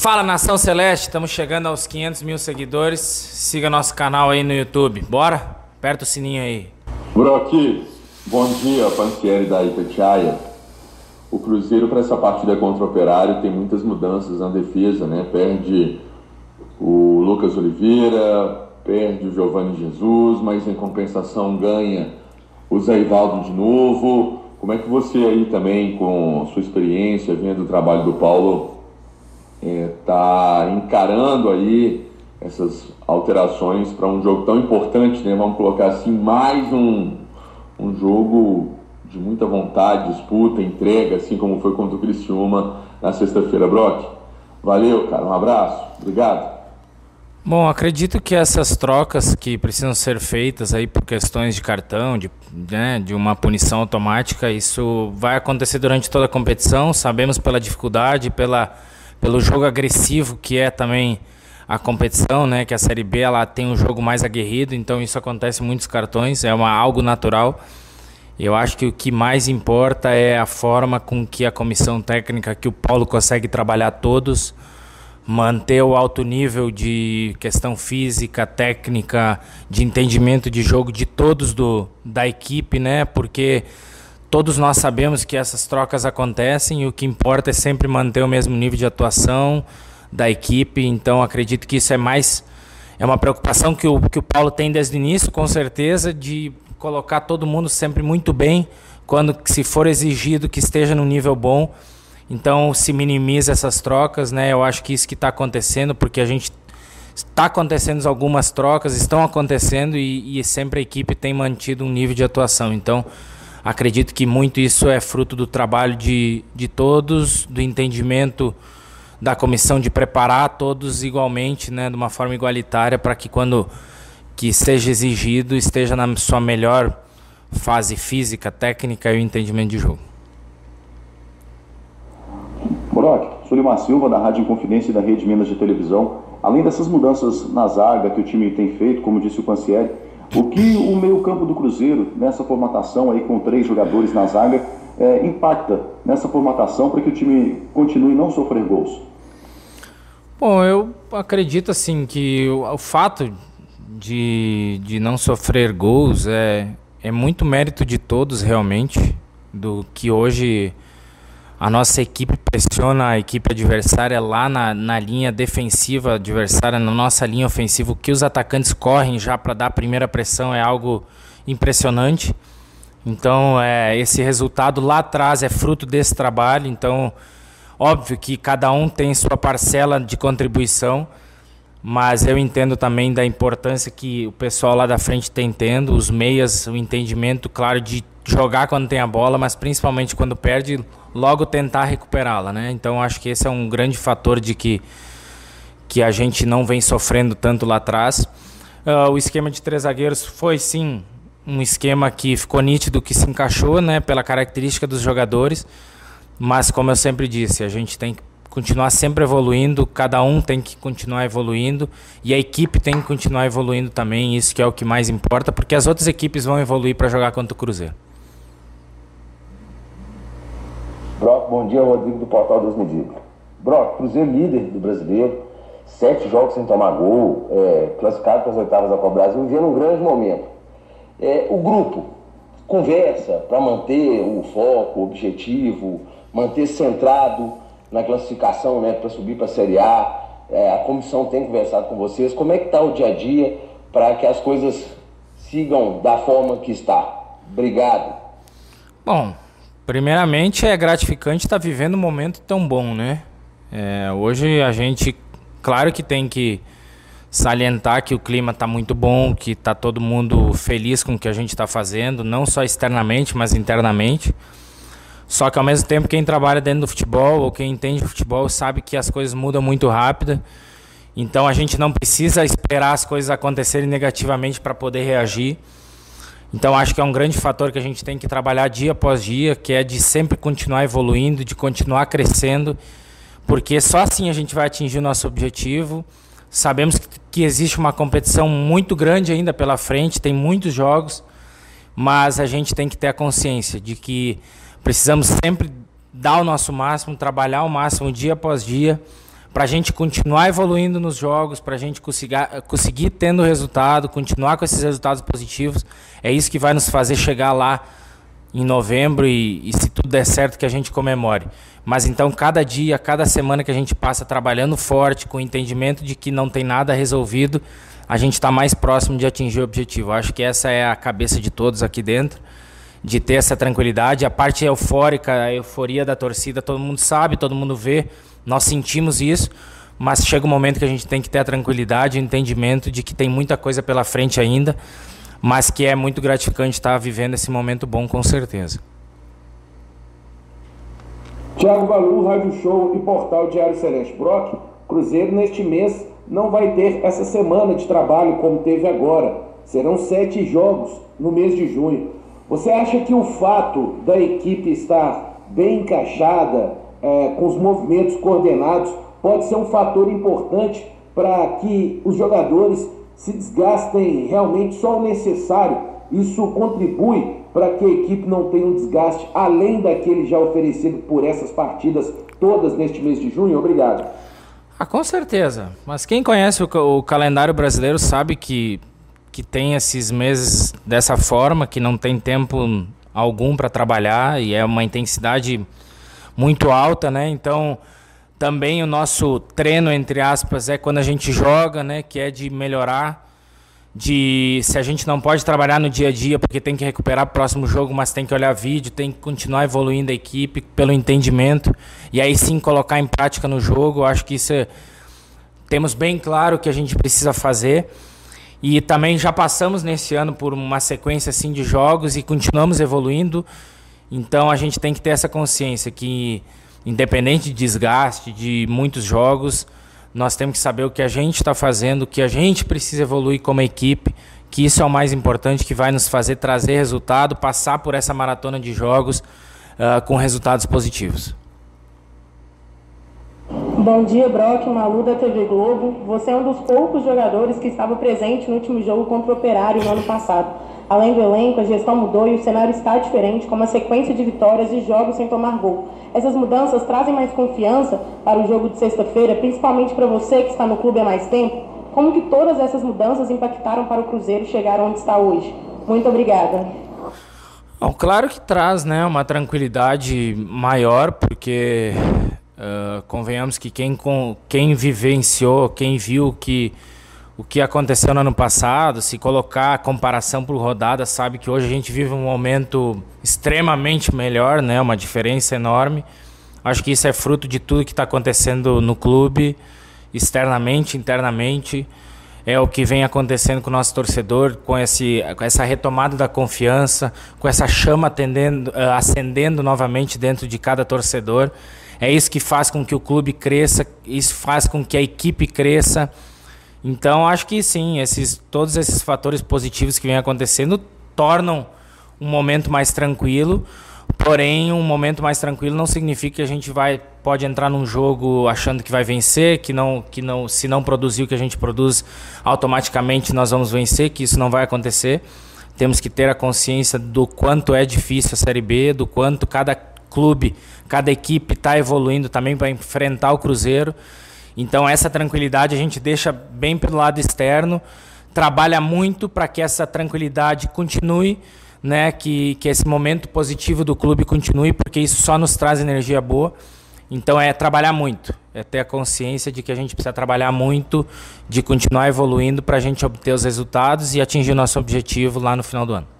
Fala Nação Celeste, estamos chegando aos 500 mil seguidores. Siga nosso canal aí no YouTube. Bora? Aperta o sininho aí. Brock, bom dia, Pantieri da Itatiaia. O Cruzeiro para essa partida contra o Operário tem muitas mudanças na defesa, né? Perde o Lucas Oliveira, perde o Giovanni Jesus, mas em compensação ganha o Zé Ivaldo de novo. Como é que você aí também, com sua experiência, vendo o trabalho do Paulo, está é, encarando aí essas alterações para um jogo tão importante, né? Vamos colocar assim, mais um, um jogo de muita vontade, disputa, entrega, assim como foi contra o Criciúma na sexta-feira, Brock. Valeu, cara, um abraço, obrigado. Bom, acredito que essas trocas que precisam ser feitas aí por questões de cartão, de, né, de uma punição automática, isso vai acontecer durante toda a competição. Sabemos pela dificuldade, pela, pelo jogo agressivo que é também a competição, né, que a Série B ela tem um jogo mais aguerrido, então isso acontece muitos cartões, é uma, algo natural. Eu acho que o que mais importa é a forma com que a comissão técnica, que o Paulo consegue trabalhar todos manter o alto nível de questão física, técnica, de entendimento de jogo de todos do, da equipe, né? Porque todos nós sabemos que essas trocas acontecem e o que importa é sempre manter o mesmo nível de atuação da equipe. Então acredito que isso é mais é uma preocupação que o, que o Paulo tem desde o início, com certeza, de colocar todo mundo sempre muito bem quando se for exigido que esteja no nível bom então se minimiza essas trocas, né? Eu acho que isso que está acontecendo, porque a gente está acontecendo algumas trocas, estão acontecendo e, e, sempre a equipe tem mantido um nível de atuação. Então acredito que muito isso é fruto do trabalho de, de todos, do entendimento da comissão de preparar todos igualmente, né, de uma forma igualitária, para que quando que seja exigido esteja na sua melhor fase física, técnica e o entendimento de jogo. Brock, sou Lima Silva, da Rádio Inconfidência e da Rede Minas de Televisão. Além dessas mudanças na zaga que o time tem feito, como disse o Pancieri, o que o meio-campo do Cruzeiro, nessa formatação aí com três jogadores na zaga, é, impacta nessa formatação para que o time continue não sofrer gols? Bom, eu acredito assim que o, o fato de, de não sofrer gols é, é muito mérito de todos realmente, do que hoje a nossa equipe pressiona a equipe adversária lá na, na linha defensiva adversária, na nossa linha ofensiva. O que os atacantes correm já para dar a primeira pressão é algo impressionante. Então, é, esse resultado lá atrás é fruto desse trabalho. Então, óbvio que cada um tem sua parcela de contribuição, mas eu entendo também da importância que o pessoal lá da frente tem tendo, os meias, o entendimento, claro, de jogar quando tem a bola, mas principalmente quando perde, logo tentar recuperá-la, né? Então acho que esse é um grande fator de que que a gente não vem sofrendo tanto lá atrás. Uh, o esquema de três zagueiros foi sim um esquema que ficou nítido, que se encaixou, né, pela característica dos jogadores. Mas como eu sempre disse, a gente tem que continuar sempre evoluindo, cada um tem que continuar evoluindo e a equipe tem que continuar evoluindo também, isso que é o que mais importa, porque as outras equipes vão evoluir para jogar contra o Cruzeiro. Brock, bom dia, Rodrigo do Portal dos Medidas. Brock, Cruzeiro líder do brasileiro, sete jogos sem tomar gol, é, classificado para as oitavas da Copa Brasil, vivendo um grande momento. É, o grupo conversa para manter o foco, o objetivo, manter centrado na classificação né, para subir para a Série A. É, a comissão tem conversado com vocês. Como é que está o dia a dia para que as coisas sigam da forma que está? Obrigado. Bom, Primeiramente, é gratificante estar vivendo um momento tão bom, né? É, hoje a gente, claro que tem que salientar que o clima está muito bom, que está todo mundo feliz com o que a gente está fazendo, não só externamente, mas internamente. Só que ao mesmo tempo, quem trabalha dentro do futebol ou quem entende futebol sabe que as coisas mudam muito rápido. Então a gente não precisa esperar as coisas acontecerem negativamente para poder reagir. Então acho que é um grande fator que a gente tem que trabalhar dia após dia, que é de sempre continuar evoluindo, de continuar crescendo, porque só assim a gente vai atingir o nosso objetivo. Sabemos que existe uma competição muito grande ainda pela frente, tem muitos jogos, mas a gente tem que ter a consciência de que precisamos sempre dar o nosso máximo, trabalhar o máximo dia após dia, para a gente continuar evoluindo nos jogos, para a gente conseguir, conseguir tendo resultado, continuar com esses resultados positivos. É isso que vai nos fazer chegar lá em novembro e, e, se tudo der certo que a gente comemore. Mas então cada dia, cada semana que a gente passa trabalhando forte, com o entendimento de que não tem nada resolvido, a gente está mais próximo de atingir o objetivo. Acho que essa é a cabeça de todos aqui dentro, de ter essa tranquilidade. A parte eufórica, a euforia da torcida, todo mundo sabe, todo mundo vê. Nós sentimos isso, mas chega um momento que a gente tem que ter a tranquilidade o entendimento de que tem muita coisa pela frente ainda, mas que é muito gratificante estar vivendo esse momento bom com certeza. Tiago Valu, Rádio Show e Portal Diário Celeste Brock, Cruzeiro neste mês não vai ter essa semana de trabalho como teve agora. Serão sete jogos no mês de junho. Você acha que o fato da equipe estar bem encaixada, é, com os movimentos coordenados, pode ser um fator importante para que os jogadores se desgastem realmente só o necessário. Isso contribui para que a equipe não tenha um desgaste além daquele já oferecido por essas partidas todas neste mês de junho? Obrigado. Ah, com certeza. Mas quem conhece o, o calendário brasileiro sabe que, que tem esses meses dessa forma, que não tem tempo algum para trabalhar e é uma intensidade muito alta, né? Então, também o nosso treino, entre aspas, é quando a gente joga, né? Que é de melhorar, de se a gente não pode trabalhar no dia a dia porque tem que recuperar o próximo jogo, mas tem que olhar vídeo, tem que continuar evoluindo a equipe pelo entendimento e aí sim colocar em prática no jogo. Acho que isso é, temos bem claro que a gente precisa fazer. E também já passamos nesse ano por uma sequência assim de jogos e continuamos evoluindo. Então a gente tem que ter essa consciência que, independente de desgaste de muitos jogos, nós temos que saber o que a gente está fazendo, o que a gente precisa evoluir como equipe, que isso é o mais importante, que vai nos fazer trazer resultado, passar por essa maratona de jogos uh, com resultados positivos. Bom dia, Brock, Malu da TV Globo. Você é um dos poucos jogadores que estava presente no último jogo contra o Operário no ano passado. Além do elenco, a gestão mudou e o cenário está diferente, com uma sequência de vitórias e jogos sem tomar gol. Essas mudanças trazem mais confiança para o jogo de sexta-feira, principalmente para você que está no clube há mais tempo? Como que todas essas mudanças impactaram para o Cruzeiro chegar onde está hoje? Muito obrigada. Bom, claro que traz né, uma tranquilidade maior, porque uh, convenhamos que quem, com, quem vivenciou, quem viu que o que aconteceu no ano passado, se colocar a comparação por rodada, sabe que hoje a gente vive um momento extremamente melhor, né? Uma diferença enorme. Acho que isso é fruto de tudo que está acontecendo no clube, externamente, internamente. É o que vem acontecendo com o nosso torcedor, com, esse, com essa retomada da confiança, com essa chama atendendo, uh, acendendo novamente dentro de cada torcedor. É isso que faz com que o clube cresça, isso faz com que a equipe cresça então acho que sim, esses, todos esses fatores positivos que vêm acontecendo tornam um momento mais tranquilo. Porém, um momento mais tranquilo não significa que a gente vai pode entrar num jogo achando que vai vencer, que não que não se não produzir o que a gente produz, automaticamente nós vamos vencer, que isso não vai acontecer. Temos que ter a consciência do quanto é difícil a Série B, do quanto cada clube, cada equipe está evoluindo também para enfrentar o Cruzeiro. Então essa tranquilidade a gente deixa bem pelo lado externo, trabalha muito para que essa tranquilidade continue, né, que, que esse momento positivo do clube continue, porque isso só nos traz energia boa. Então é trabalhar muito, é ter a consciência de que a gente precisa trabalhar muito, de continuar evoluindo para a gente obter os resultados e atingir o nosso objetivo lá no final do ano.